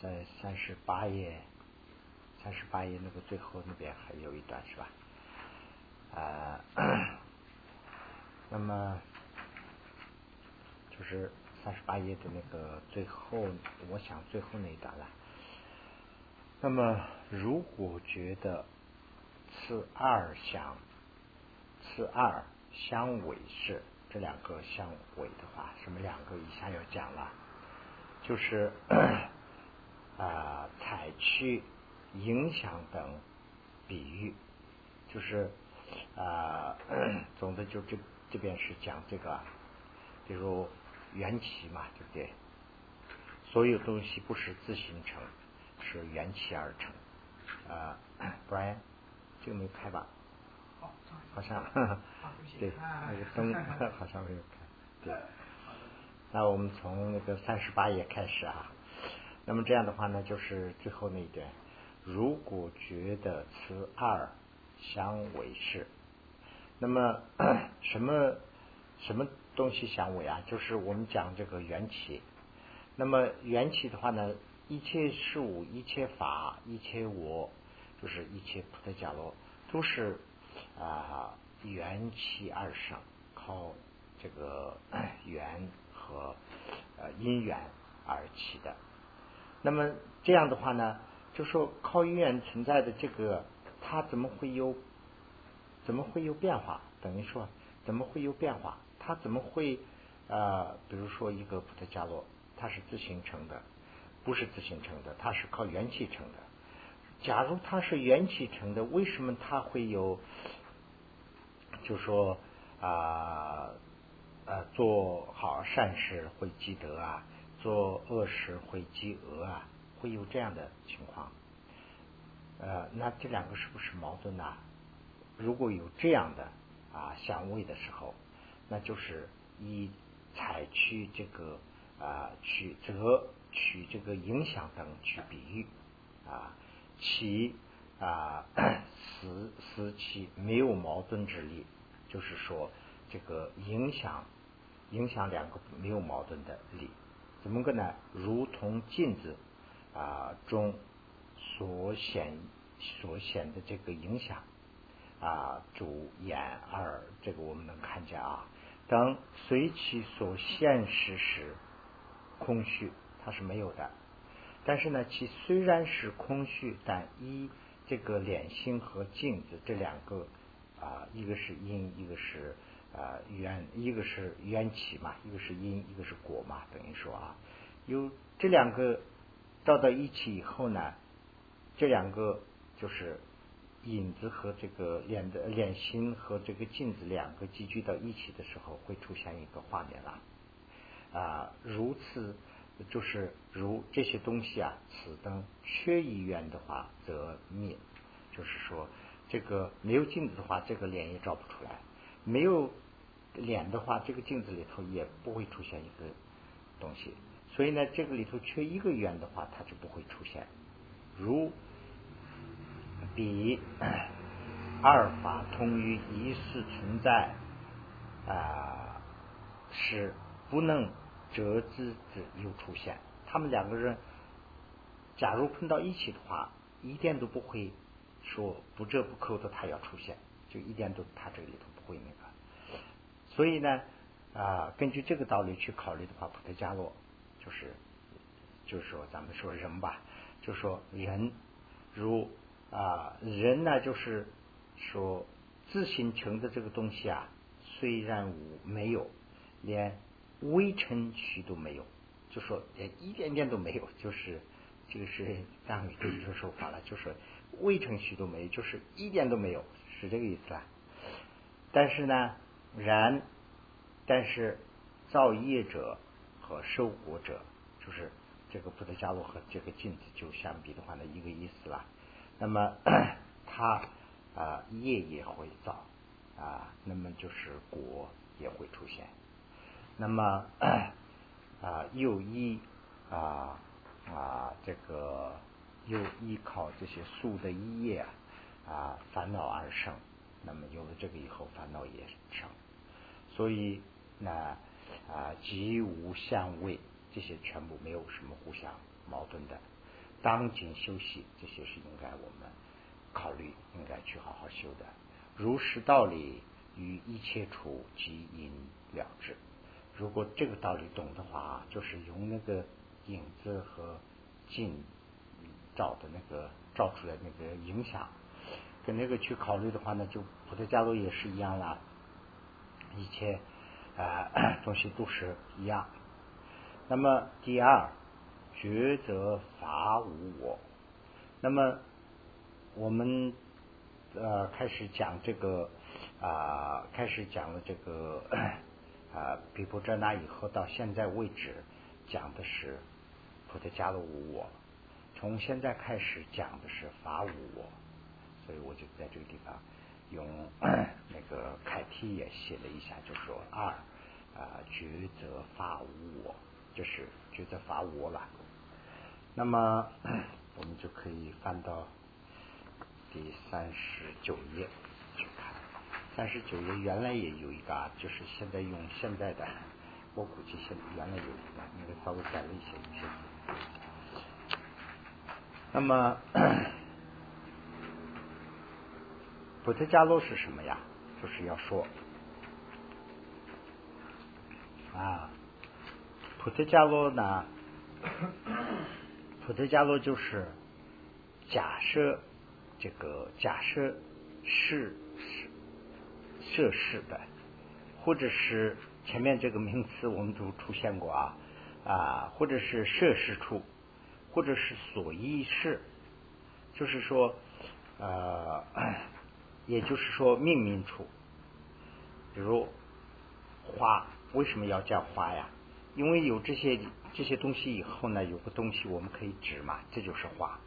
在三十八页，三十八页那个最后那边还有一段是吧？啊，那么就是三十八页的那个最后，我想最后那一段了。那么如果觉得次二相，次二相违是这两个相违的话，什么两个以下要讲了？就是 啊，采取影响等比喻，就是啊，总的就这这边是讲这个，比如缘起嘛，对不对？所有东西不是自形成，是缘起而成。啊，Brian，这个没开吧？好像，对，那个灯 好像没有开，对。那我们从那个三十八页开始啊，那么这样的话呢，就是最后那一段，如果觉得此二相违是，那么 什么什么东西相违啊？就是我们讲这个缘起。那么缘起的话呢，一切事物、一切法、一切我，就是一切菩萨伽罗，都是啊缘起而生，靠这个 缘。和呃因缘而起的，那么这样的话呢，就说靠医院存在的这个，它怎么会有怎么会有变化？等于说怎么会有变化？它怎么会呃，比如说一个普特伽罗，它是自形成的，不是自形成的，它是靠元气成的。假如它是元气成的，为什么它会有？就说啊。呃，做好善事会积德啊，做恶事会积恶啊，会有这样的情况。呃，那这两个是不是矛盾呢？如果有这样的啊相位的时候，那就是以采取这个啊取则取这个影响等去比喻啊，其啊 死死其没有矛盾之力，就是说这个影响。影响两个没有矛盾的力，怎么个呢？如同镜子啊中所显所显的这个影响啊，主眼耳这个我们能看见啊，等随其所现实时空虚，它是没有的。但是呢，其虽然是空虚，但一这个脸心和镜子这两个啊，一个是因，一个是。啊，缘一个是缘起嘛，一个是因，一个是果嘛，等于说啊，有这两个照到一起以后呢，这两个就是影子和这个脸的脸心和这个镜子两个集聚到一起的时候，会出现一个画面了啊。如此就是如这些东西啊，此灯缺一缘的话则灭，就是说这个没有镜子的话，这个脸也照不出来。没有脸的话，这个镜子里头也不会出现一个东西。所以呢，这个里头缺一个圆的话，它就不会出现。如比二法同于一事存在啊，是不能折之之又出现。他们两个人假如碰到一起的话，一点都不会说不折不扣的，它要出现，就一点都它这里头。会那个，所以呢啊，根据这个道理去考虑的话，普特加洛就是，就是说咱们说人吧，就说人如啊人呢，就是说自行成的这个东西啊，虽然无没有，连微尘虚都没有，就说连一点点都没有，就是这个是藏语的一个说法了，就是微尘虚都没有，就是一点都没有，是这个意思啦。但是呢，然，但是造业者和受果者，就是这个菩萨伽罗和这个镜子就相比的话呢，一个意思了。那么 他啊业也会造啊，那么就是果也会出现。那么 啊又依啊啊这个又依靠这些树的业啊烦恼而生。那么有了这个以后，烦恼也少，所以那啊即无相位，这些全部没有什么互相矛盾的。当今修习，这些是应该我们考虑，应该去好好修的。如实道理与一切处即因了之。如果这个道理懂的话，就是用那个影子和镜照的那个照出来那个影响，跟那个去考虑的话呢，就普特伽罗也是一样啦，一切啊 东西都是一样。那么第二，觉则法无我。那么我们呃开始讲这个啊，开始讲了这个。啊，比波遮那以后到现在为止，讲的是普特伽罗无我。从现在开始讲的是法无我，所以我就在这个地方用 那个楷体也写了一下，就说二啊，抉择法无我，就是抉择法无我了。那么我们就可以翻到第三十九页去看。三十九页原来也有一个啊，就是现在用现在的，我估计现原来有一个，应该稍微改了一些一些。那么，普特伽罗是什么呀？就是要说啊，普特伽罗呢，普特伽罗就是假设这个假设是。设施的，或者是前面这个名词我们都出现过啊啊，或者是设施处，或者是所依事，就是说呃，也就是说命名处，比如花为什么要叫花呀？因为有这些这些东西以后呢，有个东西我们可以指嘛，这就是花。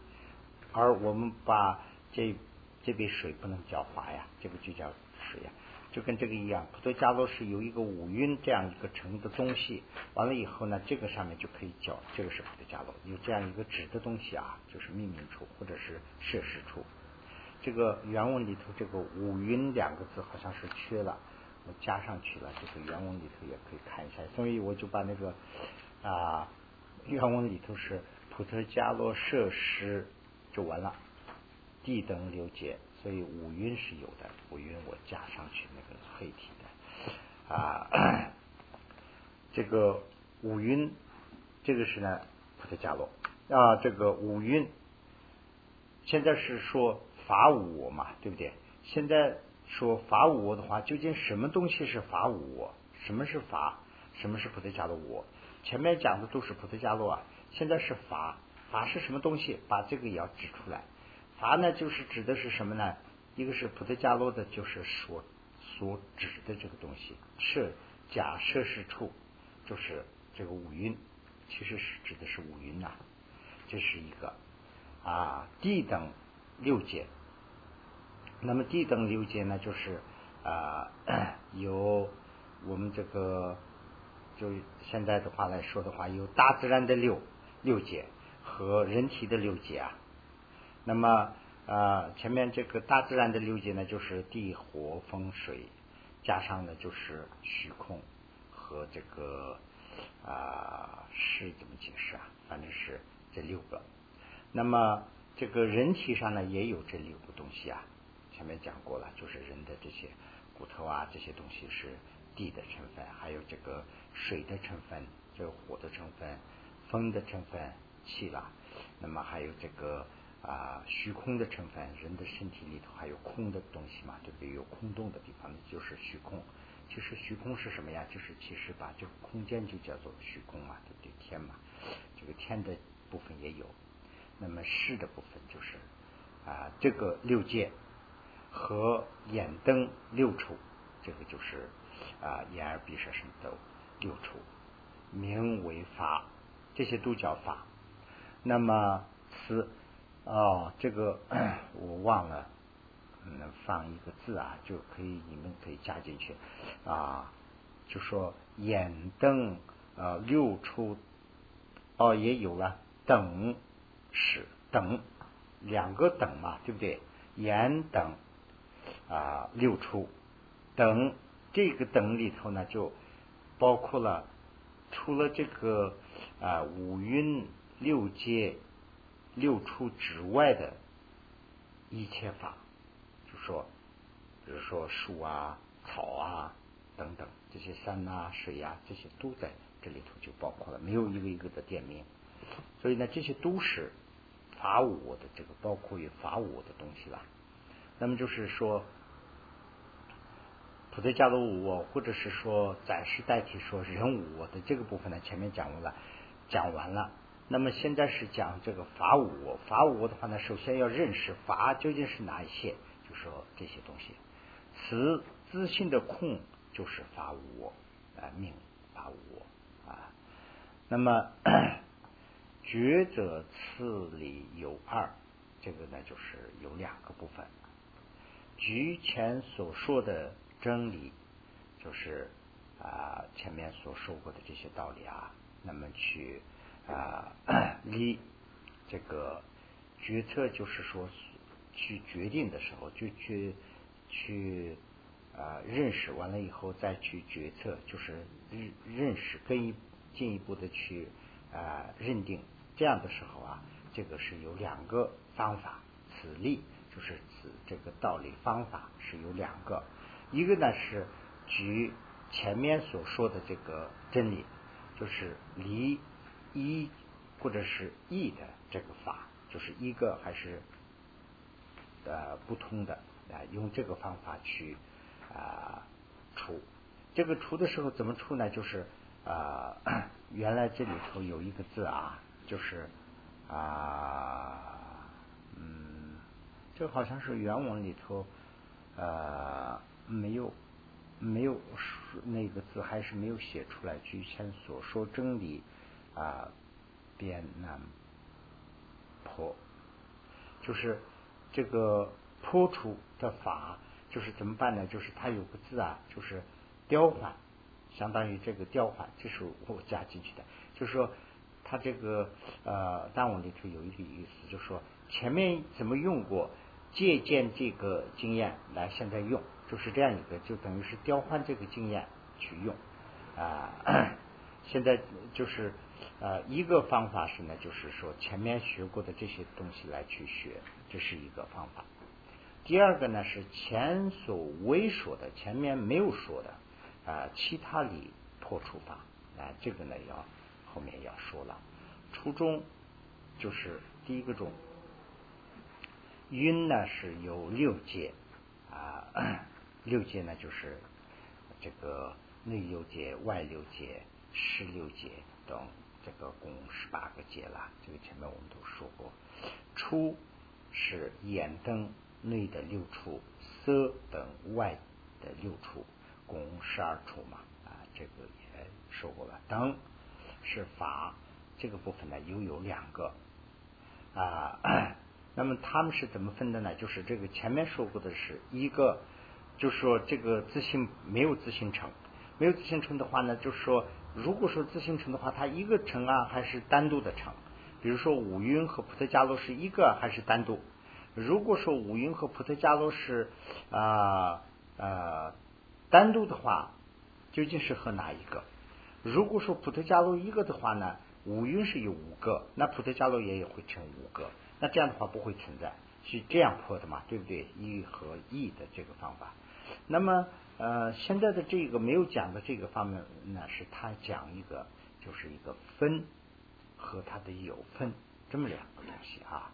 而我们把这这杯水不能叫花呀，这个就叫水呀。就跟这个一样，普陀伽罗是有一个五蕴这样一个成的东西，完了以后呢，这个上面就可以叫这个是普陀伽罗，有这样一个指的东西啊，就是命名处或者是设施处。这个原文里头这个五云两个字好像是缺了，我加上去了，这个原文里头也可以看一下，所以我就把那个啊原文里头是普特伽罗设施就完了，地等六节。所以五云是有的，五云我加上去那个黑体的啊，这个五云，这个是呢普特伽罗啊，这个五云，现在是说法无我嘛，对不对？现在说法无我的话，究竟什么东西是法无我？什么是法？什么是普特伽罗我？前面讲的都是普特伽罗啊，现在是法，法是什么东西？把这个也要指出来。法呢，就是指的是什么呢？一个是普特伽罗的，就是所所指的这个东西，是假设是处，就是这个五蕴，其实是指的是五蕴呐。这是一个啊，地等六界。那么地等六界呢，就是啊，有我们这个就现在的话来说的话，有大自然的六六界和人体的六界啊。那么啊，前面这个大自然的六界呢，就是地、火、风、水，加上呢就是虚空和这个啊是怎么解释啊？反正是这六个。那么这个人体上呢也有这六个东西啊，前面讲过了，就是人的这些骨头啊这些东西是地的成分，还有这个水的成分，这个火的成分，风的成分，气了。那么还有这个。啊，虚空的成分，人的身体里头还有空的东西嘛，对不对？有空洞的地方，就是虚空。其实虚空是什么呀？就是其实把这个空间就叫做虚空嘛，对不对？天嘛，这个天的部分也有。那么视的部分就是啊，这个六界和眼灯六处，这个就是啊，眼耳鼻舌身都六处，名为法，这些都叫法。那么此。哦，这个 我忘了，嗯，放一个字啊，就可以，你们可以加进去啊。就说眼灯啊，六处哦，也有了等是等两个等嘛，对不对？眼等啊，六出等这个等里头呢，就包括了除了这个啊五蕴六界。六出之外的一切法，就说，比如说树啊、草啊等等，这些山啊、水啊，这些都在这里头就包括了，没有一个一个的点名。所以呢，这些都是法五的这个包括于法五的东西了。那么就是说，普特加罗无我，或者是说暂时代替说人无我的这个部分呢，前面讲完了，讲完了。那么现在是讲这个法无我，法无我的话呢，首先要认识法究竟是哪一些，就说这些东西。此自信的空就是法无我，啊，命法无我啊。那么。觉者次里有二，这个呢就是有两个部分。局前所说的真理，就是啊前面所说过的这些道理啊，那么去啊 立这个决策，就是说去决定的时候，就去去啊认识完了以后再去决策，就是认认识更一进一步的去啊认定。这样的时候啊，这个是有两个方法，此例就是指这个道理方法是有两个，一个呢是举前面所说的这个真理，就是离一或者是异的这个法，就是一个还是呃不通的啊，用这个方法去啊除这个除的时候怎么除呢？就是啊 原来这里头有一个字啊。就是啊，嗯，这好像是原文里头呃没有没有那个字，还是没有写出来。之前所说真理啊，变难破，就是这个破除的法，就是怎么办呢？就是它有个字啊，就是调换，相当于这个调换，这是我加进去的，就是说。他这个呃，单文里头有一个意思，就是说前面怎么用过，借鉴这个经验来现在用，就是这样一个，就等于是调换这个经验去用啊。现在就是呃一个方法是呢，就是说前面学过的这些东西来去学，这是一个方法。第二个呢是前所未说的，前面没有说的啊，其他理破除法啊，这个呢要。后面要说了，初中就是第一个中，晕呢是有六界啊，六界呢就是这个内六界、外六界、十六界等，这个共十八个界了。这个前面我们都说过，出是眼灯内的六处，色等外的六处，共十二处嘛啊，这个也说过了。灯。是法这个部分呢，又有两个啊。那么他们是怎么分的呢？就是这个前面说过的是一个，就是说这个自信没有自信成，没有自信成的话呢，就是说如果说自信成的话，它一个成啊还是单独的成？比如说五蕴和普特伽罗是一个还是单独？如果说五蕴和普特伽罗是啊呃单独的话，究竟是和哪一个？如果说普特伽罗一个的话呢，五蕴是有五个，那普特伽罗也也会成五个，那这样的话不会存在，是这样破的嘛，对不对？一和一的这个方法。那么呃，现在的这个没有讲的这个方面呢，是他讲一个就是一个分和它的有分这么两个东西啊。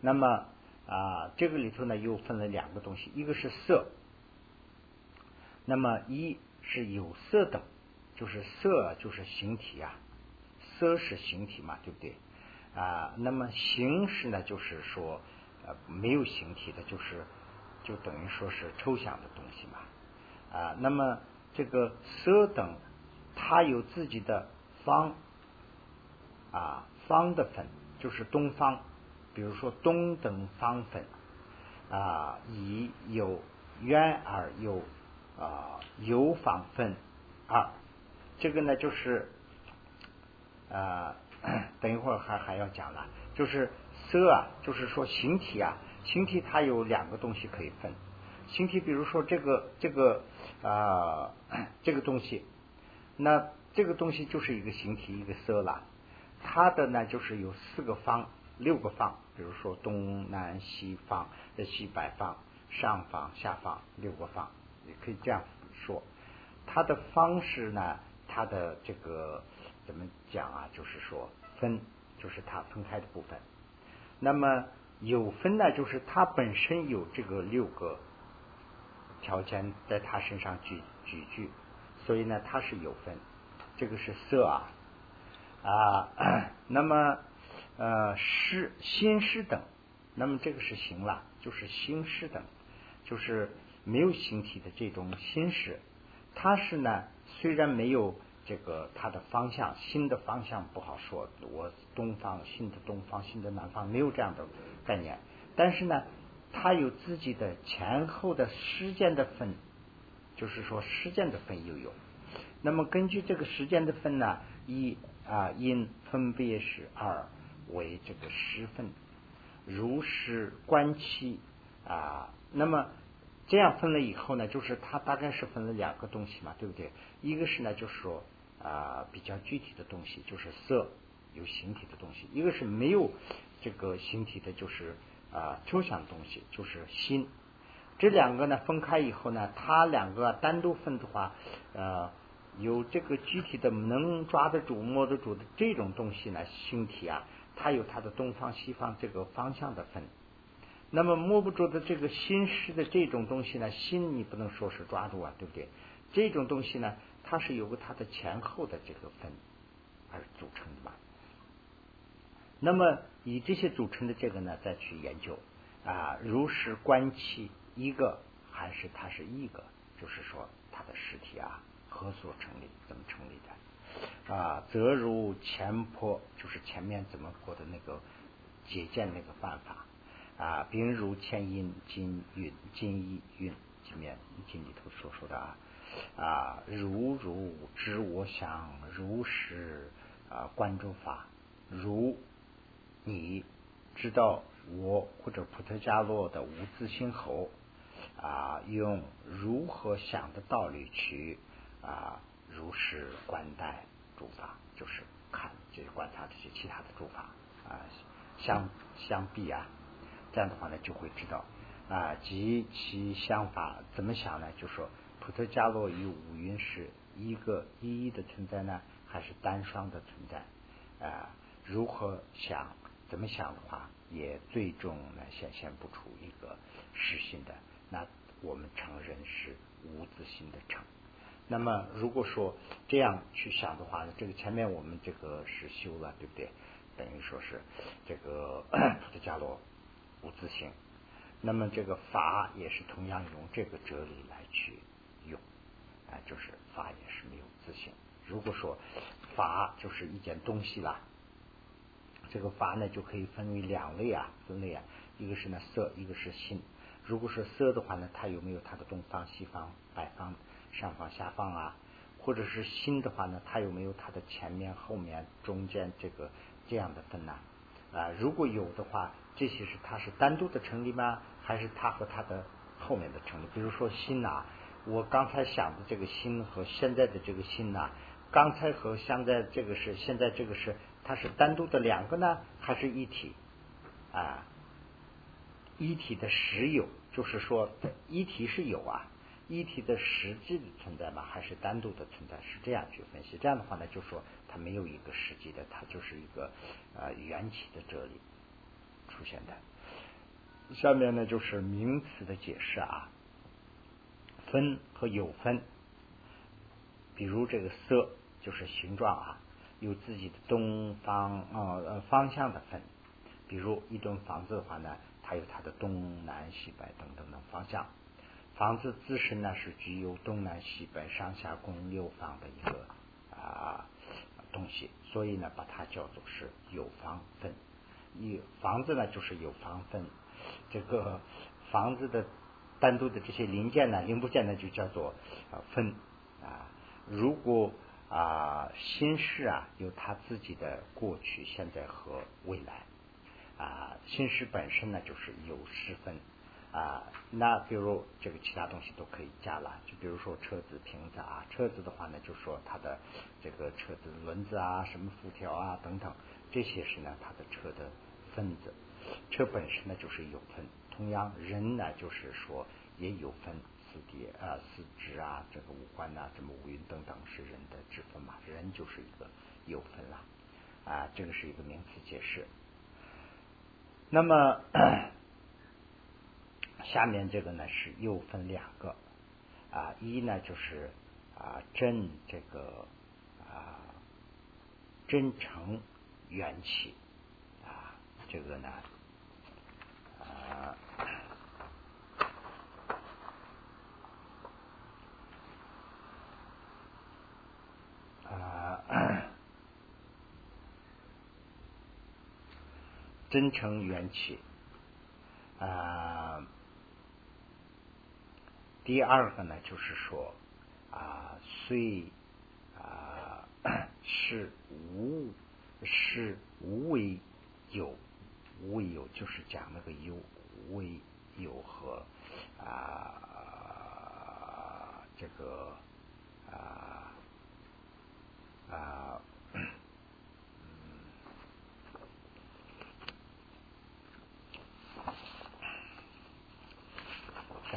那么啊，这个里头呢又分了两个东西，一个是色，那么一是有色等。就是色就是形体啊，色是形体嘛，对不对啊？那么形式呢，就是说呃没有形体的，就是就等于说是抽象的东西嘛啊。那么这个色等，它有自己的方啊方的分，就是东方，比如说东等方分啊，以有渊而有啊有方分二。这个呢，就是啊，等一会儿还还要讲了，就是色啊，就是说形体啊，形体它有两个东西可以分。形体，比如说这个这个啊，这个东西，那这个东西就是一个形体，一个色了。它的呢，就是有四个方，六个方，比如说东南西方、西北方、上方、下方六个方，也可以这样说。它的方式呢，它的这个怎么讲啊？就是说分，就是它分开的部分。那么有分呢，就是它本身有这个六个条件在它身上聚聚聚，所以呢，它是有分。这个是色啊啊，那么呃湿心湿等，那么这个是形了，就是心湿等，就是没有形体的这种心事。它是呢，虽然没有这个它的方向，新的方向不好说。我东方，新的东方，新的南方，没有这样的概念。但是呢，它有自己的前后的时间的分，就是说时间的分又有。那么根据这个时间的分呢，一啊因分别是二为这个十分，如是观其啊，那么。这样分了以后呢，就是它大概是分了两个东西嘛，对不对？一个是呢，就是说啊比较具体的东西，就是色有形体的东西；一个是没有这个形体的，就是啊抽象的东西，就是心。这两个呢分开以后呢，它两个单独分的话，呃，有这个具体的能抓得住、摸得住的这种东西呢，形体啊，它有它的东方、西方这个方向的分。那么摸不住的这个心识的这种东西呢，心你不能说是抓住啊，对不对？这种东西呢，它是由它的前后的这个分而组成的嘛。那么以这些组成的这个呢，再去研究啊，如实观其一个还是它是一个，就是说它的实体啊，何所成立？怎么成立的？啊，则如前坡，就是前面怎么过的那个解见那个办法。啊，并如前因金运金一运前面经里头所说的啊啊，如如知我想如实啊观诸法，如你知道我或者普特伽罗的无自心后啊，用如何想的道理去啊如实观待诸法，就是看就是观察这些其他的诸法啊相相比啊。这样的话呢，就会知道啊，及其想法怎么想呢？就说普特伽罗与五蕴是一个一一的存在呢，还是单双的存在啊？如何想？怎么想的话，也最终呢显现不出一个实心的。那我们承认是无自性的成。那么如果说这样去想的话呢，这个前面我们这个是修了，对不对？等于说是这个 普特伽罗。无自性，那么这个法也是同样用这个哲理来去，啊，就是法也是没有自性。如果说法就是一件东西啦，这个法呢就可以分为两类啊，分类啊，一个是呢色，一个是心。如果是色的话呢，它有没有它的东方、西方、北方、上方、下方啊？或者是心的话呢，它有没有它的前面、后面、中间这个这样的分呢？啊，如果有的话。这些是它是单独的成立吗？还是它和它的后面的成立？比如说心呐，我刚才想的这个心和现在的这个心呐，刚才和现在这个是现在这个是它是单独的两个呢，还是一体啊？一体的实有，就是说一体是有啊，一体的实际的存在吗？还是单独的存在？是这样去分析。这样的话呢，就说它没有一个实际的，它就是一个呃缘起的哲理。出现的，下面呢就是名词的解释啊，分和有分，比如这个色就是形状啊，有自己的东方啊方向的分，比如一栋房子的话呢，它有它的东南西北等等的方向，房子自身呢是具有东南西北上下共六方的一个啊东西，所以呢把它叫做是有方分。一房子呢，就是有房分，这个房子的单独的这些零件呢、零部件呢，就叫做啊分啊。如果啊心事啊有它自己的过去、现在和未来啊，心事本身呢就是有十分啊。那比如这个其他东西都可以加了，就比如说车子、瓶子啊，车子的话呢，就说它的这个车子轮子啊、什么辐条啊等等，这些是呢它的车的。分子，车本身呢就是有分。同样，人呢就是说也有分四肢啊、四肢啊，这个五官呐、什么五蕴等等是人的之分嘛，人就是一个有分了。啊，这个是一个名词解释。那么 下面这个呢是又分两个。啊，一呢就是啊真这个啊真诚元气。啊，这个呢啊啊。真诚缘起啊，第二个呢，就是说啊，虽啊是无是无为有，无为有就是讲那个有为有和啊这个啊啊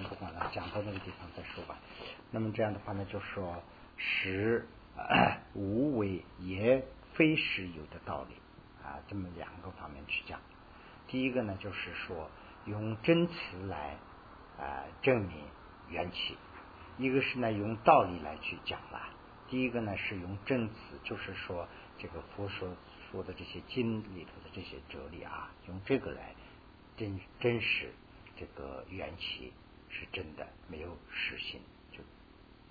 不管了，讲到那个地方再说吧。那么这样的话呢，就说实无为也非实有的道理啊，这么两个方面去讲。第一个呢，就是说用真词来啊证明缘起；一个是呢用道理来去讲了。第一个呢是用真词，就是说这个佛说说的这些经里头的这些哲理啊，用这个来真真实这个缘起。是真的，没有实心，就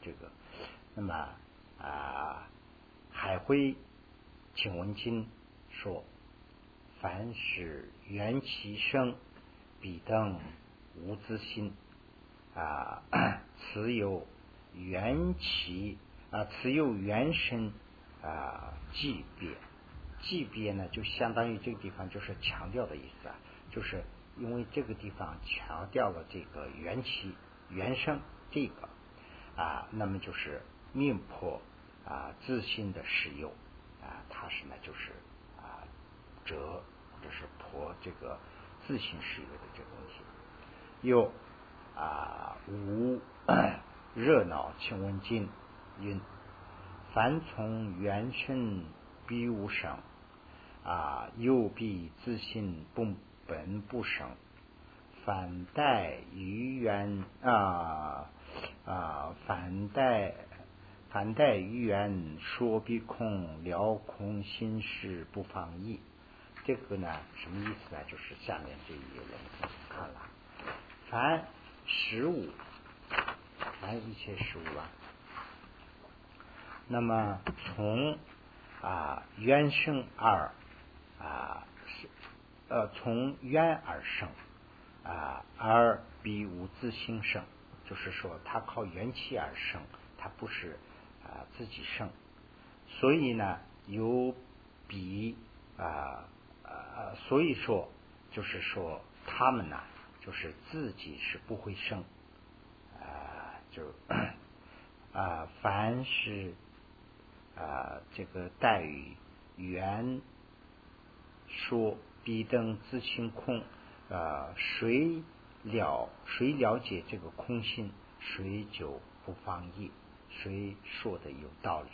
这个。那么啊，海辉请文经说：凡是缘其生，彼等无自心 啊。此有缘起啊，此有缘生啊。即别，即别呢，就相当于这个地方就是强调的意思啊，就是。因为这个地方强调了这个缘起、缘生这个啊，那么就是命破啊自信的实有啊，它是呢就是啊折或者是破这个自信实有的这个问题。又啊无热闹，请问经云：凡从缘生必无生啊，又必自信不。本不生，反待于缘啊啊，反待反待于缘说必空，了空心事不放逸。这个呢，什么意思呢？就是下面这一类，看了，凡十五，凡一切十五啊。那么从啊缘生二啊。呃从渊而生啊，而比无自心生，就是说，它靠元气而生，它不是啊自己生。所以呢，有比啊啊，所以说，就是说，他们呢，就是自己是不会生啊，就 啊，凡是啊这个待遇缘说。彼等自清空，啊，谁了谁了解这个空性，谁就不放逸，谁说的有道理，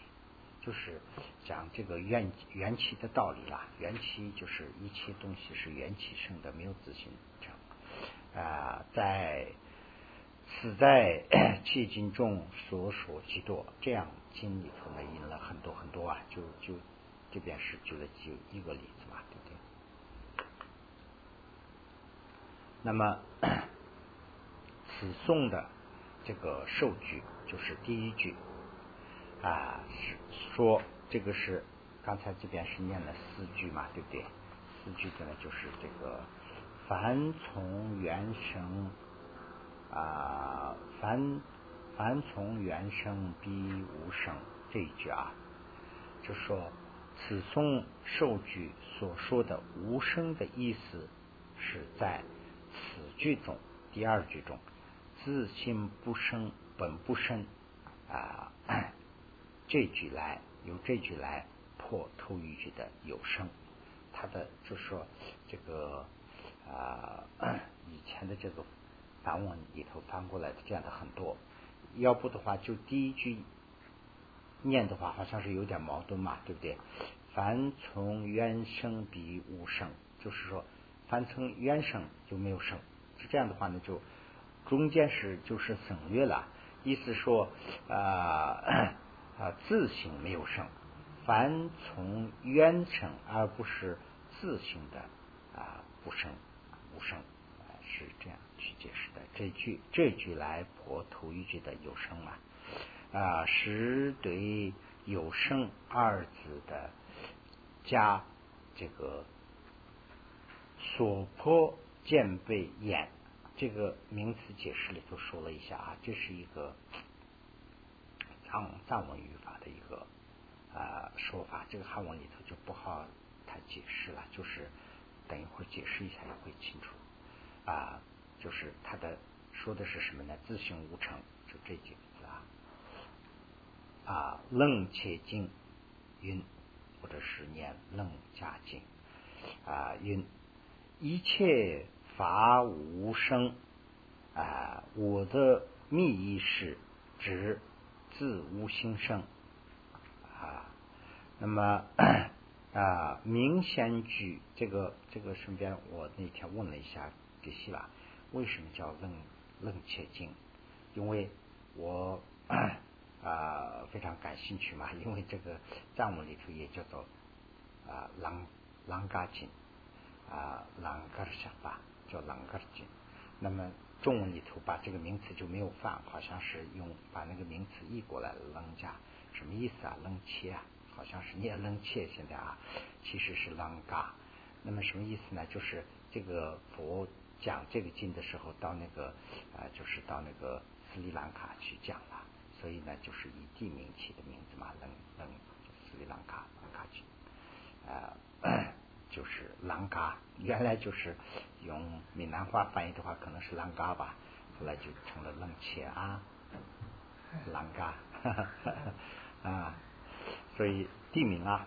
就是讲这个缘缘起的道理啦。缘起就是一切东西是缘起生的，没有自性成。啊，在此在 契经中所说极多，这样经里头呢引了很多很多啊，就就这边是举了几一个例子嘛，对不对？那么，此颂的这个受句就是第一句啊，是说这个是刚才这边是念了四句嘛，对不对？四句的呢就是这个凡从原生啊，凡凡从原生必无生这一句啊，就说此颂受句所说的无声的意思是在。此句中，第二句中，自心不生，本不生啊，这句来由这句来破头一句的有生，他的就是说这个啊 以前的这个梵文里头翻过来的这样的很多，要不的话就第一句念的话好像是有点矛盾嘛，对不对？凡从原声比无声，就是说凡从原声就没有声，是这样的话呢，就中间是就是省略了，意思说啊啊字形没有声。凡从渊生而不是自性的啊不生无生，是这样去解释的。这句这句来破头一句的有生嘛啊，是对有生二字的加这个所破见被眼这个名词解释里头说了一下啊，这是一个藏藏文语法的一个。啊，说法这个汉文里头就不好太解释了，就是等一会儿解释一下也会清楚。啊，就是他的说的是什么呢？自性无成，就这几个字啊。啊，楞且静云，或者是念楞加静啊云，一切法无生啊，我的密意是指自无心生。啊，那么 啊，明显举这个这个顺便，我那天问了一下这些吧，为什么叫楞楞切经？因为我 啊非常感兴趣嘛，因为这个藏文里头也叫做啊朗朗嘎经啊朗嘎想法叫朗嘎经，那么中文里头把这个名词就没有放，好像是用把那个名词译过来了，楞加。什么意思啊？楞切啊，好像是念楞切。现在啊，其实是啷嘎。那么什么意思呢？就是这个佛讲这个经的时候，到那个啊，就是到那个斯里兰卡去讲了。所以呢，就是以地名起的名字嘛，楞楞斯里兰卡啷嘎经啊，就是啷嘎。原来就是用闽南话翻译的话，可能是啷嘎吧，后来就成了冷切啊，啷嘎。啊，所以地名啊，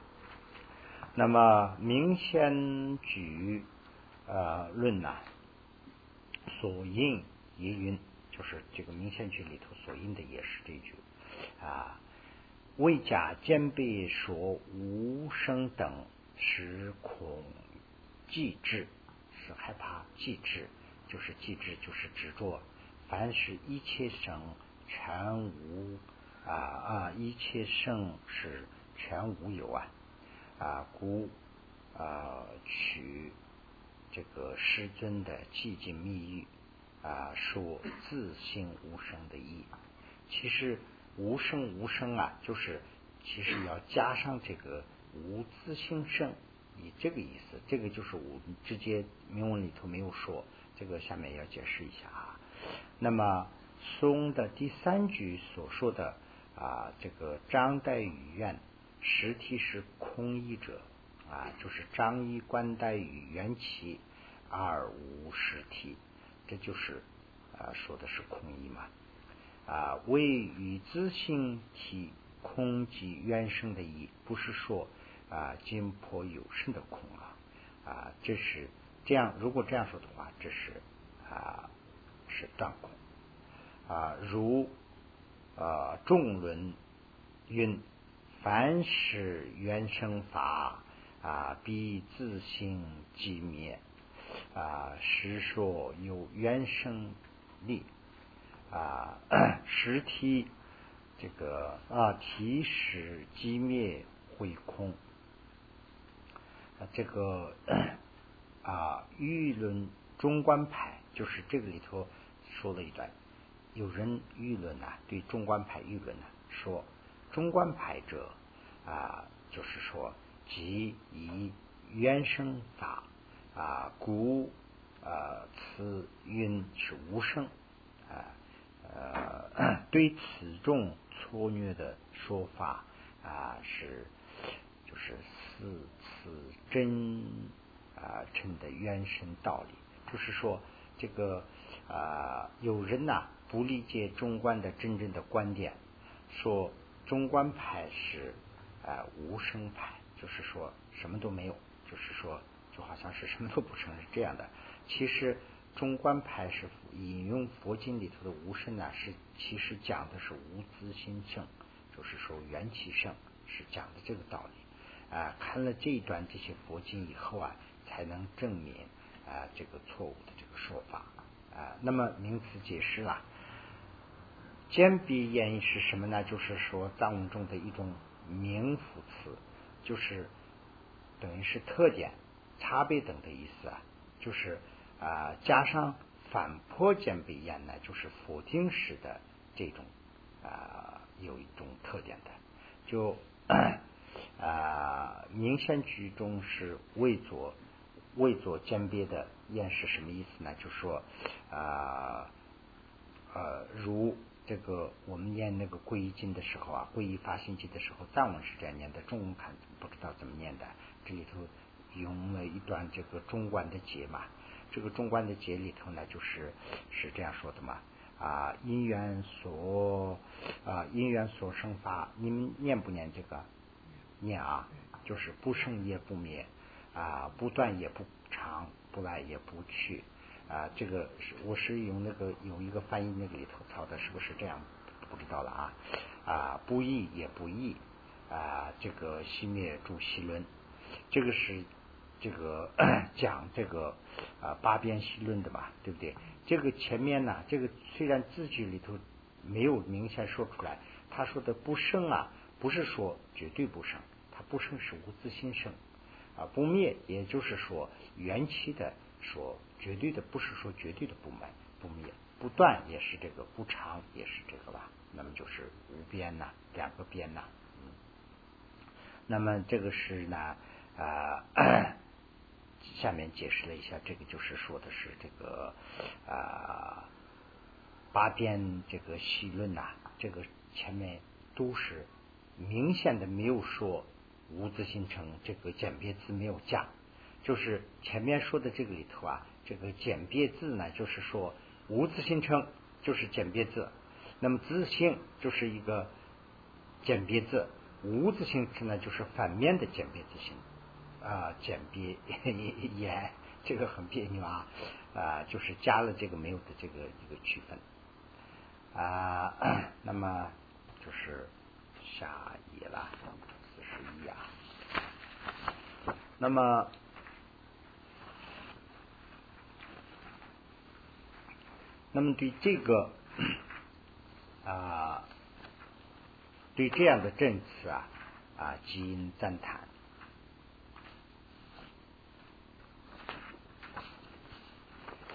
那么明先举呃论呐，所应也云，就是这个明先举里头所应的也是这句啊，为假兼备说无声等是恐记志，是害怕记志，就是记志就是执着，凡是一切生全无。啊啊！一切生是全无有啊啊！故啊取这个师尊的寂静密语啊，说自性无声的意。其实无声无声啊，就是其实要加上这个无自性圣，以这个意思。这个就是我们直接铭文里头没有说，这个下面要解释一下啊。那么松的第三句所说的。啊，这个张岱语愿实体是空义者啊，就是张衣冠带与缘起二无实体，这就是啊说的是空义嘛啊，为与自性体空即原生的义，不是说啊金破有生的空啊啊，这是这样，如果这样说的话，这是啊是断空啊如。啊，众论云：凡是原生法啊，必自性寂灭啊。实说有原生力啊，实体这个啊，体使即灭会空。这个啊，舆论中观派就是这个里头说了一段。有人议论呐，对中观派议论呐，说中观派者啊，就是说即以原生法啊，故啊此云是无声啊呃，对此种错虐的说法啊，是就是似此真啊称的原生道理，就是说这个啊有人呐。不理解中观的真正的观点，说中观派是啊无声派，就是说什么都没有就是说就好像是什么都不成是这样的。其实中观派是引用佛经里头的无声呢，是其实讲的是无自心圣，就是说缘起圣，是讲的这个道理啊。看了这一段这些佛经以后啊，才能证明啊这个错误的这个说法啊。那么名词解释了。兼别言是什么呢？就是说藏文中的一种名副词，就是等于是特点、差别等的意思啊。就是啊，加上反破兼别言呢，就是否定式的这种啊，有一种特点的。就啊，明显句中是未作未作兼别的言是什么意思呢？就说啊呃如。这个我们念那个皈依经的时候啊，皈依发心经的时候，藏文是这样念的，中文看不知道怎么念的。这里头用了一段这个中观的节嘛，这个中观的节里头呢，就是是这样说的嘛啊，因缘所啊，因缘所生法，你们念不念这个？念啊，就是不生也不灭啊，不断也不长，不来也不去。啊，这个是我是用那个有一个翻译那个里头抄的，是不是这样？不知道了啊啊，不义也不义啊，这个熄灭诸息论，这个是这个 讲这个啊八边息论的嘛，对不对？这个前面呢，这个虽然字句里头没有明显说出来，他说的不生啊，不是说绝对不生，他不生是无自心生啊，不灭也就是说元气的说。绝对的不是说绝对的不灭不灭不断也是这个不长也是这个吧，那么就是无边呐，两个边呐，那么这个是呢啊，下面解释了一下，这个就是说的是这个啊八边这个细论呐，这个前面都是明显的没有说无字形成这个简别字没有加，就是前面说的这个里头啊。这个简别字呢，就是说无字形成就是简别字，那么字形就是一个简别字，无字形成呢就是反面的简别字形啊，简别也这个很别扭啊啊，就是加了这个没有的这个一个区分啊，那么就是下一页了，四十一啊，那么。那么对这个啊，对这样的证词啊啊，基因赞叹，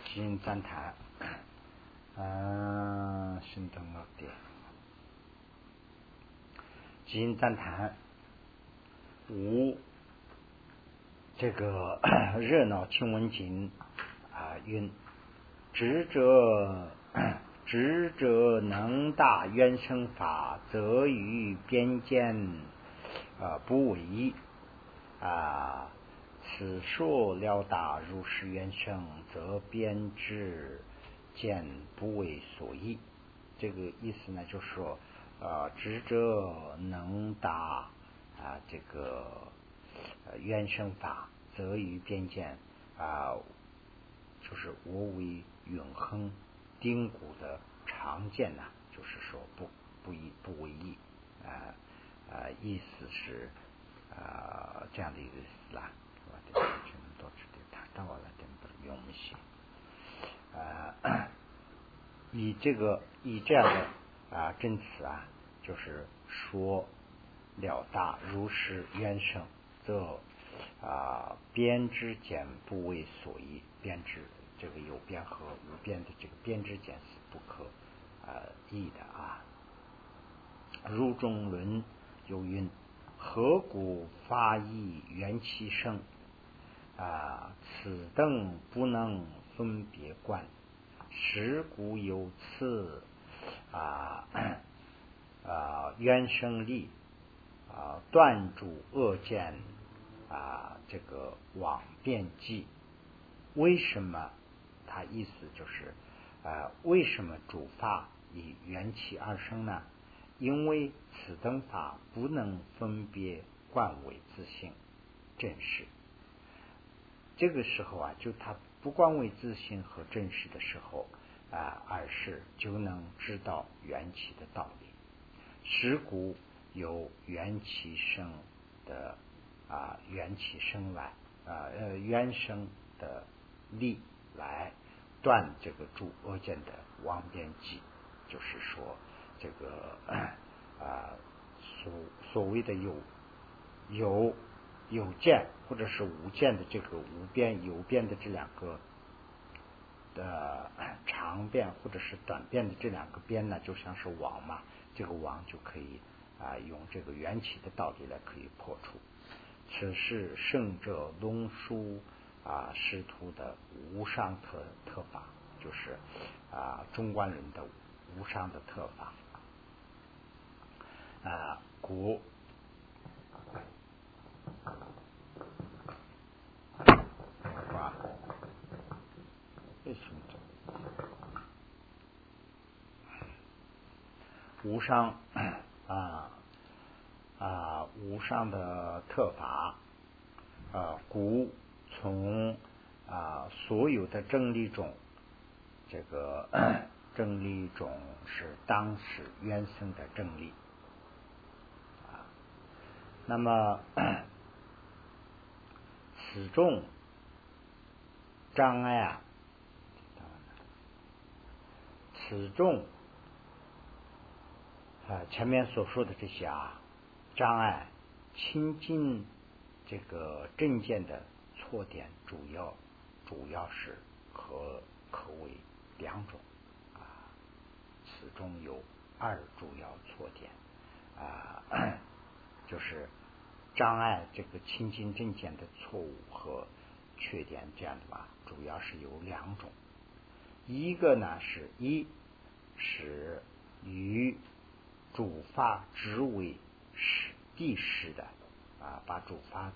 基因赞叹，嗯，心动了点，基因赞叹，五这个 热闹听闻经啊云。执者，执者能大愿生法，则于边见啊不为啊。此说了达如是愿生，则边知见不为所依。这个意思呢，就是说啊，执者能达啊这个呃愿生法，则于边见啊，就是无为。永恒丁古的常见呐，就是说不不一不为意啊啊，意思是啊这样的一个意思啦。我的全都知道他到了，等不用心啊。以这个以这样的啊真词啊，就是说了大如是渊生，则啊编织简不为所依编织。这个有边和无边的这个边之简是不可啊异的啊。如中论有云：何故发意缘其生啊？此等不能分别观，是故有此啊啊缘生力啊断主恶见啊这个网变计，为什么？他意思就是，呃，为什么主法以缘起而生呢？因为此等法不能分别观为自性，正是这个时候啊，就他不光为自信和真实的时候啊，而是就能知道缘起的道理。十古有缘起生的啊，缘起生来啊，呃，缘生的力来断这个诸恶见的妄边际，就是说这个啊，所所谓的有有有见或者是无见的这个无边有边的这两个呃长边或者是短边的这两个边呢，就像是网嘛。这个网就可以啊，用这个缘起的道理来可以破除。此是圣者龙书啊师徒的无上特特法，就是啊中观人的无上的特法啊。古，为什么？无上啊啊无上的特法啊，故从啊所有的真理中，这个 真理中是当时原生的真理啊。那么 此中障碍啊，此中。啊，前面所说的这些啊障碍，亲近这个正见的错点，主要主要是可可为两种啊，此中有二主要错点啊，就是障碍这个亲近正见的错误和缺点这样的吧，主要是有两种，一个呢是一是与主发职为十第十的啊，把主发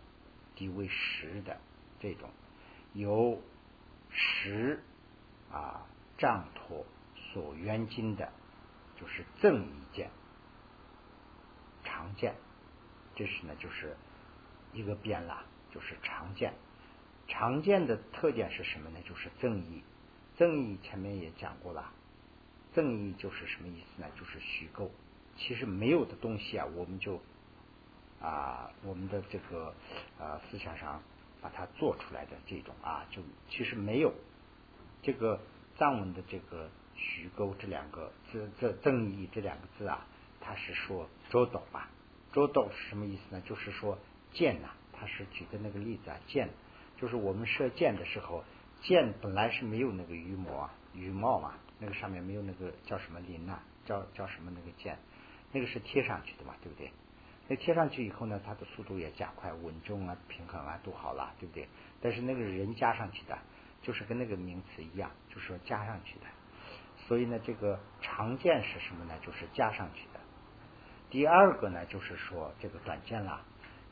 地为十的这种由十啊仗托所冤经的，就是正一见常见，这是呢就是一个变啦，就是常见。常见的特点是什么呢？就是正义。正义前面也讲过了，正义就是什么意思呢？就是虚构。其实没有的东西啊，我们就啊，我们的这个啊思想上把它做出来的这种啊，就其实没有这个藏文的这个虚构这两个这这正义这两个字啊，它是说周斗吧？周斗是什么意思呢？就是说箭呐，它是举的那个例子啊，箭就是我们射箭的时候，箭本来是没有那个羽毛啊羽毛嘛，那个上面没有那个叫什么鳞呐，叫叫什么那个箭。那个是贴上去的嘛，对不对？那贴上去以后呢，它的速度也加快，稳重啊、平衡啊都好了，对不对？但是那个人加上去的，就是跟那个名词一样，就是说加上去的。所以呢，这个常见是什么呢？就是加上去的。第二个呢，就是说这个短见啦。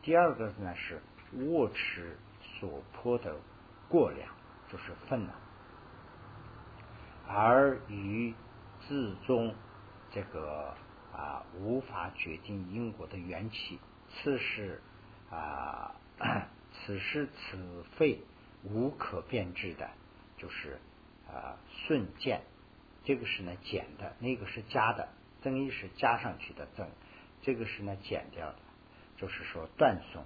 第二个呢是握持所泼的过量，就是分了，而与自宗这个。啊，无法决定因果的缘起，此时啊，此时此废无可变质的，就是啊顺见，这个是呢减的，那个是加的，增一是加上去的增，这个是呢减掉的，就是说断送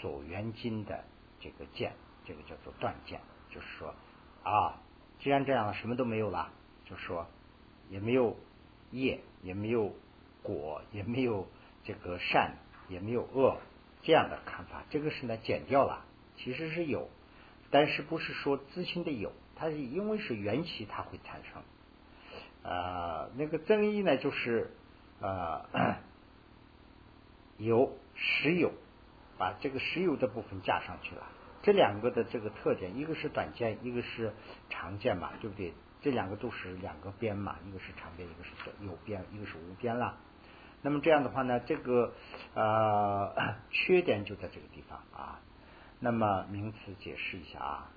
所缘经的这个见，这个叫做断见，就是说啊，既然这样了，什么都没有了，就说也没有业，也没有。果也没有这个善，也没有恶这样的看法，这个是呢减掉了，其实是有，但是不是说自信的有，它是因为是缘起，它会产生。呃，那个增益呢，就是呃有实有，把这个实有的部分加上去了。这两个的这个特点，一个是短见，一个是长见嘛，对不对？这两个都是两个边嘛，一个是长边，一个是有边，一个是无边了。那么这样的话呢，这个呃缺点就在这个地方啊。那么名词解释一下啊，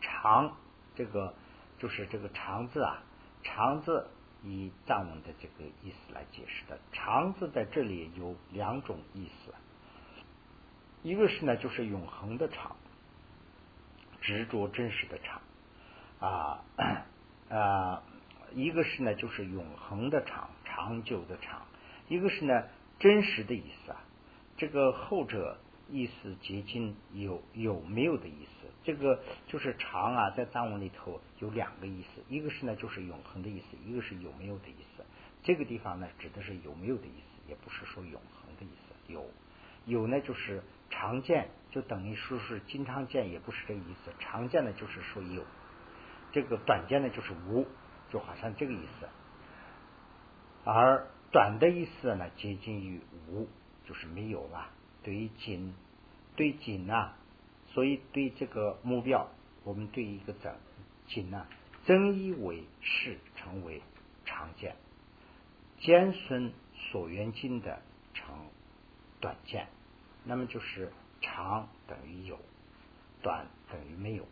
长这个就是这个长字啊，长字以藏文的这个意思来解释的。长字在这里有两种意思，一个是呢就是永恒的长，执着真实的常啊啊，一个是呢就是永恒的常，长久的长；一个是呢真实的意思啊。这个后者意思接近有有没有的意思。这个就是长啊，在藏文里头有两个意思，一个是呢就是永恒的意思，一个是有没有的意思。这个地方呢指的是有没有的意思，也不是说永恒的意思。有有呢就是常见，就等于说是经常见，也不是这个意思。常见呢就是说有，这个短见呢就是无，就好像这个意思。而短的意思呢接近于无，就是没有了。对于紧，对紧呐。所以，对这个目标，我们对一个整紧呢，增一为是成为常见，减损所缘境的成短见，那么就是长等于有，短等于没有，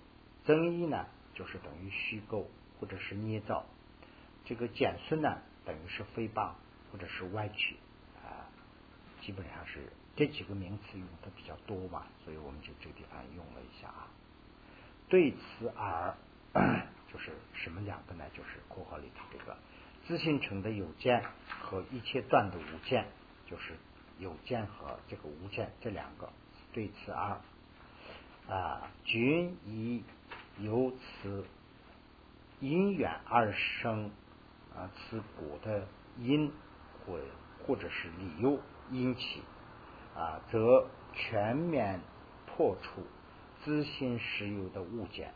增一呢就是等于虚构或者是捏造，这个减损呢等于是诽谤或者是歪曲啊，基本上是。这几个名词用的比较多嘛，所以我们就这个地方用了一下啊。对此而就是什么两个呢？就是括号里头这个自信成的有见和一切断的无见，就是有见和这个无见这两个。对此而啊，均以由此因缘而生啊，此果的因或或者是理由因起。啊，则全面破除资心实有的误解。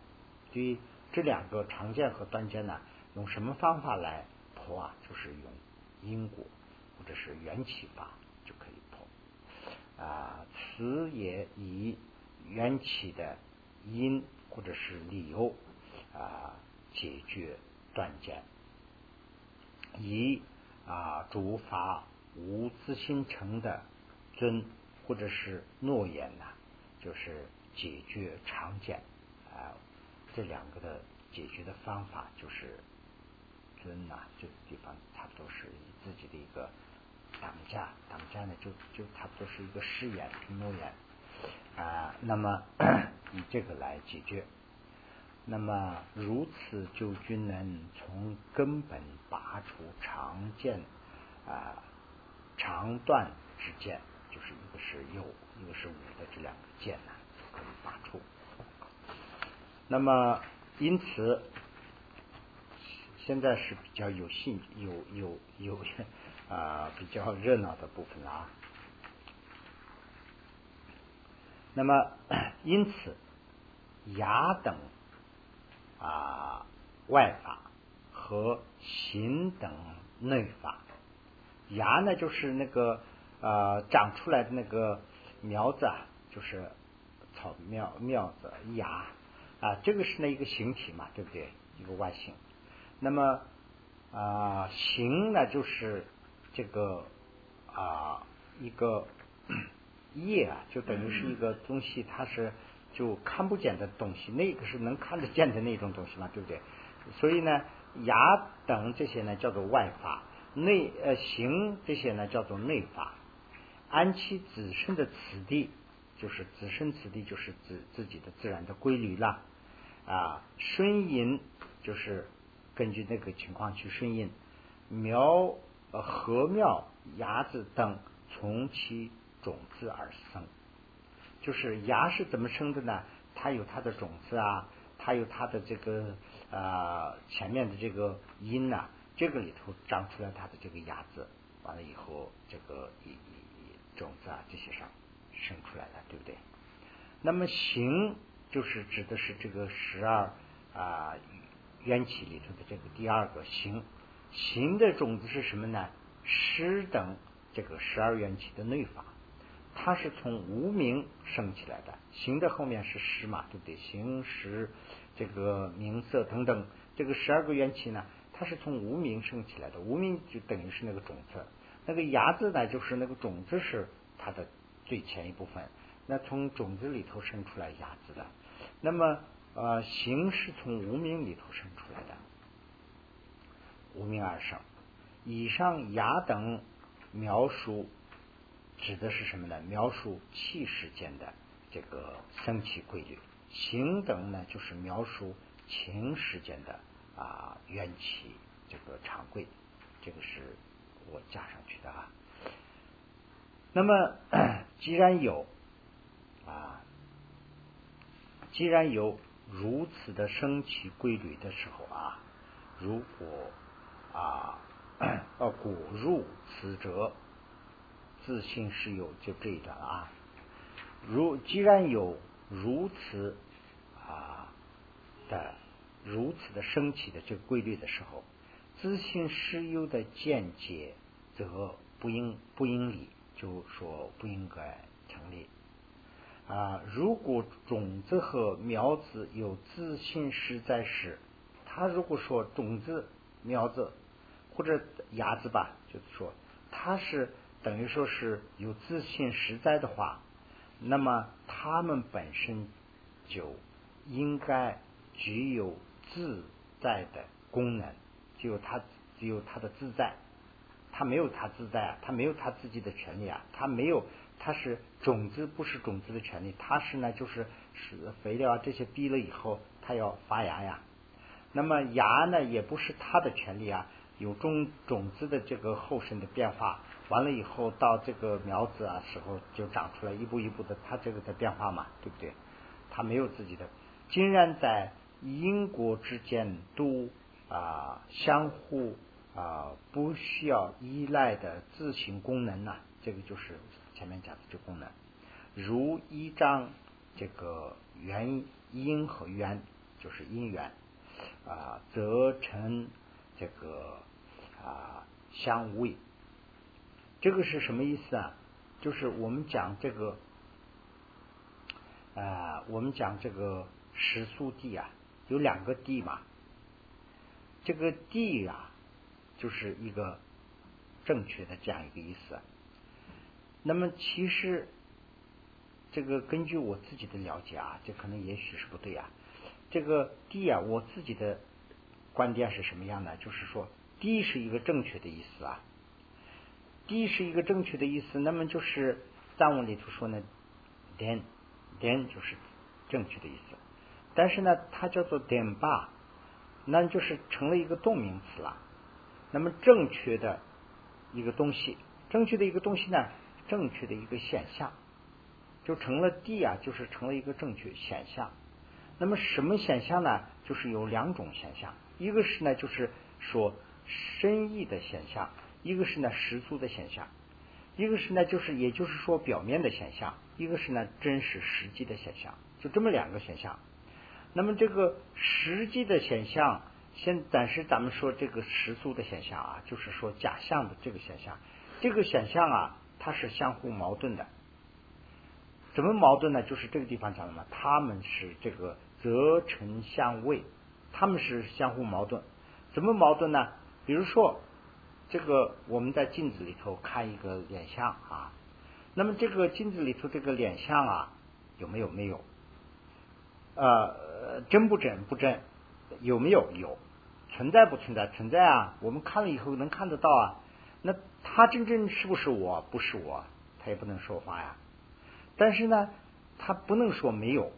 对于这两个常见和断见呢，用什么方法来破啊？就是用因果或者是缘起法就可以破。啊，此也以缘起的因或者是理由啊解决断见，以啊诸法无自心成的。尊或者是诺言呐，就是解决常见啊，这两个的解决的方法就是尊呐，这个地方差不多是以自己的一个挡架，挡架呢就就差不多是一个誓言诺言啊，那么 以这个来解决，那么如此就均能从根本拔除常见啊长断之见。就是一个是有，一个是无的这两个剑呢，可以拔出。那么因此，现在是比较有兴有有有啊比较热闹的部分了啊。那么 因此，牙等啊外法和形等内法，芽呢就是那个。呃，长出来的那个苗子啊，就是草苗苗子芽啊，这个是那一个形体嘛，对不对？一个外形。那么啊，形呢，就是这个啊一个 叶啊，就等于是一个东西，它是就看不见的东西，那个是能看得见的那种东西嘛，对不对？所以呢，芽等这些呢叫做外法，内呃形这些呢叫做内法。安其自身的此地，就是自身此地，就是自自己的自然的规律了啊。顺应就是根据那个情况去顺应苗呃禾苗芽子等从其种子而生，就是芽是怎么生的呢？它有它的种子啊，它有它的这个啊前面的这个因呐，这个里头长出来它的这个芽子，完了以后这个一。种子啊，这些上生出来的，对不对？那么行就是指的是这个十二啊缘起里头的这个第二个行，行的种子是什么呢？十等这个十二缘起的内法，它是从无名生起来的。行的后面是十嘛，对不对？行识这个名色等等，这个十二个缘起呢，它是从无名生起来的。无名就等于是那个种子。那个芽子呢，就是那个种子是它的最前一部分。那从种子里头生出来芽子的，那么呃形是从无名里头生出来的，无名而生。以上芽等描述指的是什么呢？描述气世间的这个生起规律，行等呢就是描述情时间的啊缘起这个常规，这个是我加上去的啊。那么既然有啊，既然有如此的升起规律的时候啊，如果啊 呃果入此者，自信是有就这一段了啊。如既然有如此啊的如此的升起的这个规律的时候，自信是有的见解则不应不应理，就说不应该成立啊。如果种子和苗子有自信实在是，他如果说种子、苗子或者芽子吧，就是说它是等于说是有自信实在的话。那么，他们本身就应该具有自在的功能，只有他只有他的自在，他没有他自在啊，他没有他自己的权利啊，他没有，他是种子不是种子的权利，他是呢就是是肥料啊这些逼了以后，他要发芽呀。那么芽呢也不是他的权利啊，有种种子的这个后生的变化。完了以后，到这个苗子啊时候就长出来，一步一步的，它这个在变化嘛，对不对？它没有自己的，竟然在因果之间都啊相互啊不需要依赖的自行功能呢？这个就是前面讲的这功能。如一章这个原因和缘，就是因缘啊，则成这个啊相位。这个是什么意思啊？就是我们讲这个，啊，我们讲这个实速地啊，有两个地嘛。这个地啊，就是一个正确的这样一个意思。那么其实这个根据我自己的了解啊，这可能也许是不对啊。这个地啊，我自己的观点是什么样的？就是说，，d 是一个正确的意思啊。，d 是一个正确的意思，那么就是藏文里头说呢，点点就是正确的意思。但是呢，它叫做点吧，那就是成了一个动名词了。那么正确的一个东西，正确的一个东西呢，正确的一个现象，就成了地啊，就是成了一个正确现象。那么什么现象呢？就是有两种现象，一个是呢，就是说深意的现象。一个是呢实足的现象，一个是呢就是也就是说表面的现象，一个是呢真实实际的现象，就这么两个现象。那么这个实际的现象，先暂时咱们说这个实足的现象啊，就是说假象的这个现象，这个现象啊它是相互矛盾的。怎么矛盾呢？就是这个地方讲的嘛，他们是这个则成相位，他们是相互矛盾。怎么矛盾呢？比如说。这个我们在镜子里头看一个脸相啊，那么这个镜子里头这个脸相啊有没有？没有。呃，真不真？不真。有没有？有。存在不存在？存在啊。我们看了以后能看得到啊。那他真正是不是我？不是我，他也不能说话呀。但是呢，他不能说没有。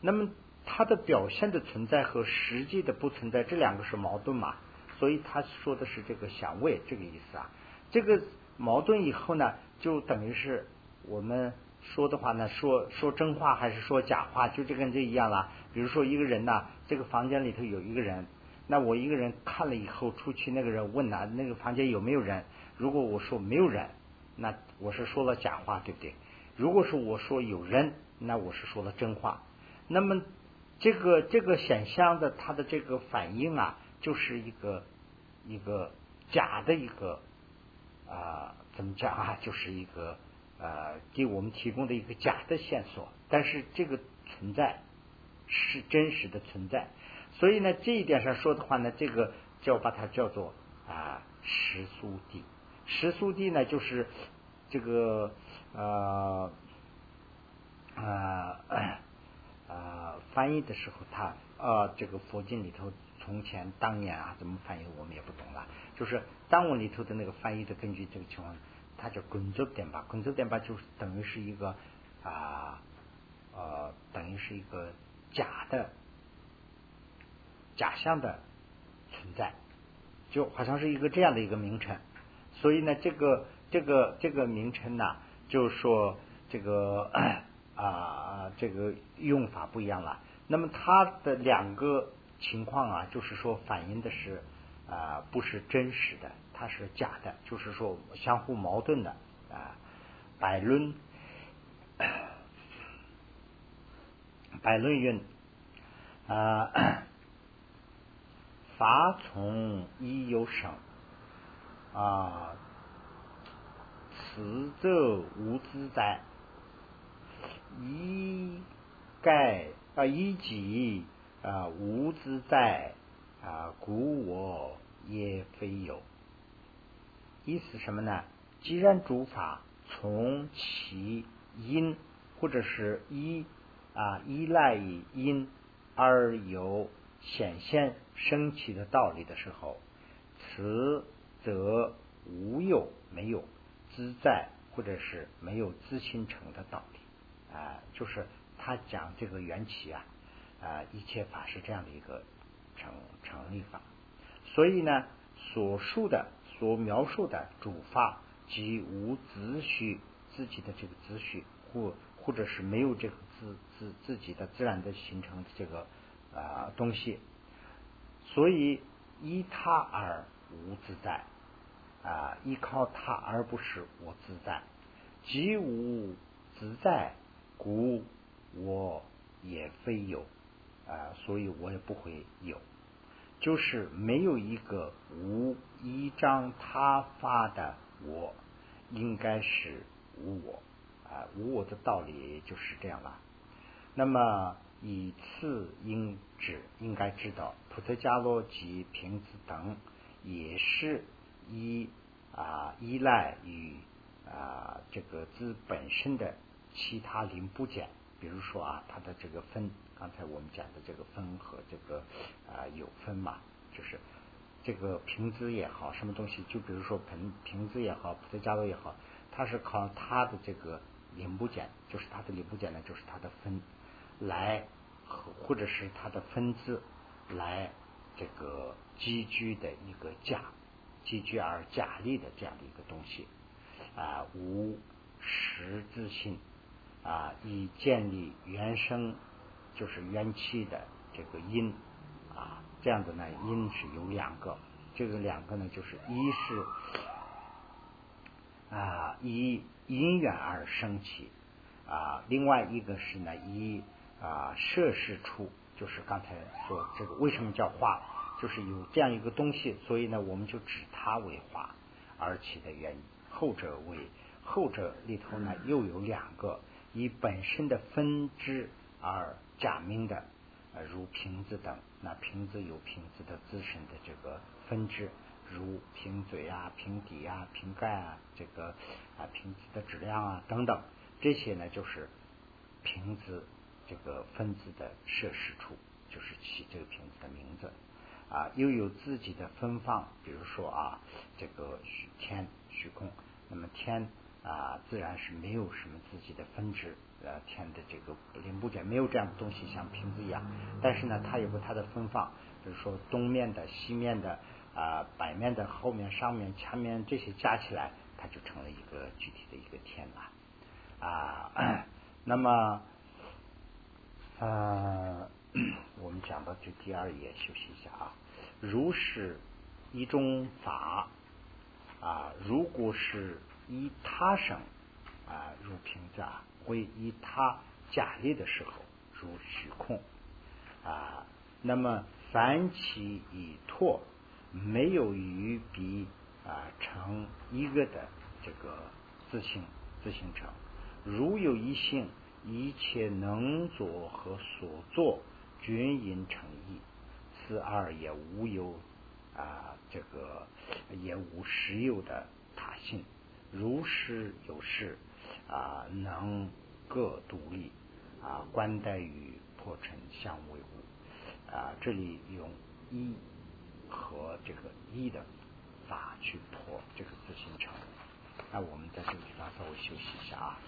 那么他的表现的存在和实际的不存在，这两个是矛盾嘛？所以他说的是这个想位这个意思啊，这个矛盾以后呢，就等于是我们说的话呢，说说真话还是说假话，就这跟这一样了。比如说一个人呢，这个房间里头有一个人，那我一个人看了以后出去，那个人问呢，那个房间有没有人？如果我说没有人，那我是说了假话，对不对？如果说我说有人，那我是说了真话。那么这个这个显象的它的这个反应啊。就是一个一个假的一个啊，怎么讲啊？就是一个呃，给我们提供的一个假的线索，但是这个存在是真实的存在。所以呢，这一点上说的话呢，这个叫把它叫做啊实苏地。实苏地呢，就是这个呃啊啊翻译的时候，他啊这个佛经里头。从前当年啊，怎么翻译我们也不懂了。就是藏文里头的那个翻译的，根据这个情况，它叫滚轴点吧，滚轴点吧就是等于是一个啊呃，等于是一个假的、假象的存在，就好像是一个这样的一个名称。所以呢，这个这个这个名称呢，就是说这个 啊，这个用法不一样了。那么它的两个情况啊，就是说反映的是啊，不是真实的，它是假的，就是说相互矛盾的啊。百论，百论云啊，法从一有生啊，此则无自在，一盖啊一己啊无自在啊，故我也非有。意思什么呢？既然诸法从其因或者是依啊依赖于因而有显现升起的道理的时候，此则无有没有自在或者是没有自心成的道理啊，就是他讲这个缘起啊啊一切法是这样的一个成成立法，所以呢所述的所描述的主法。即无自序自己的这个自序，或或者是没有这个自自自己的自然的形成这个啊东西，所以依他而无自在啊，依靠他而不是我自在，即无自在，故我也非有啊，所以我也不会有，就是没有一个无依仗他发的。我应该是无我啊，无我的道理就是这样了。那么以次应指，应该知道，普特伽罗及瓶子等也是依啊依赖于啊这个字本身的其他零部件，比如说啊它的这个分，刚才我们讲的这个分和这个啊有分嘛，就是。这个瓶子也好，什么东西，就比如说盆瓶子也好，普特伽罗也好，它是靠它的这个零部件，就是它的零部件呢，就是它的分来和，或者是它的分支来这个积聚的一个价，积聚而假立的这样的一个东西啊，无实质性啊，以建立原生就是元气的这个因啊。这样子呢，因是有两个，这个两个呢，就是一是啊以因缘而生起啊，另外一个是呢以啊摄事出，就是刚才说这个为什么叫化，就是有这样一个东西，所以呢我们就指它为化而起的原因。后者为后者里头呢又有两个以本身的分支而假名的。呃，如瓶子等，那瓶子有瓶子的自身的这个分支，如瓶嘴啊、瓶底啊、瓶盖啊，这个啊瓶子的质量啊等等，这些呢就是瓶子这个分子的设施处，就是起这个瓶子的名字。啊，又有自己的分放，比如说啊，这个虚天虚空，那么天啊自然是没有什么自己的分支。呃，天的这个零部件没有这样的东西，像瓶子一样。但是呢，它有个它的分放，比如说东面的、西面的、啊，北面的、后面、上面、前面这些加起来，它就成了一个具体的一个天了。啊，那么，呃，我们讲到这第二页，休息一下啊。如是一种法啊，如果是以他生啊入瓶子啊。会以他假立的时候，如虚空啊。那么凡其以拓，没有与彼啊成一个的这个自性自性成。如有一性，一切能作和所作均因成一。此二也无有啊，这个也无实有的他性。如是有事。啊，能各独立啊，观待与破尘相为物啊，这里用一和这个一的法去破这个自行成。那我们在这个地方稍微休息一下啊。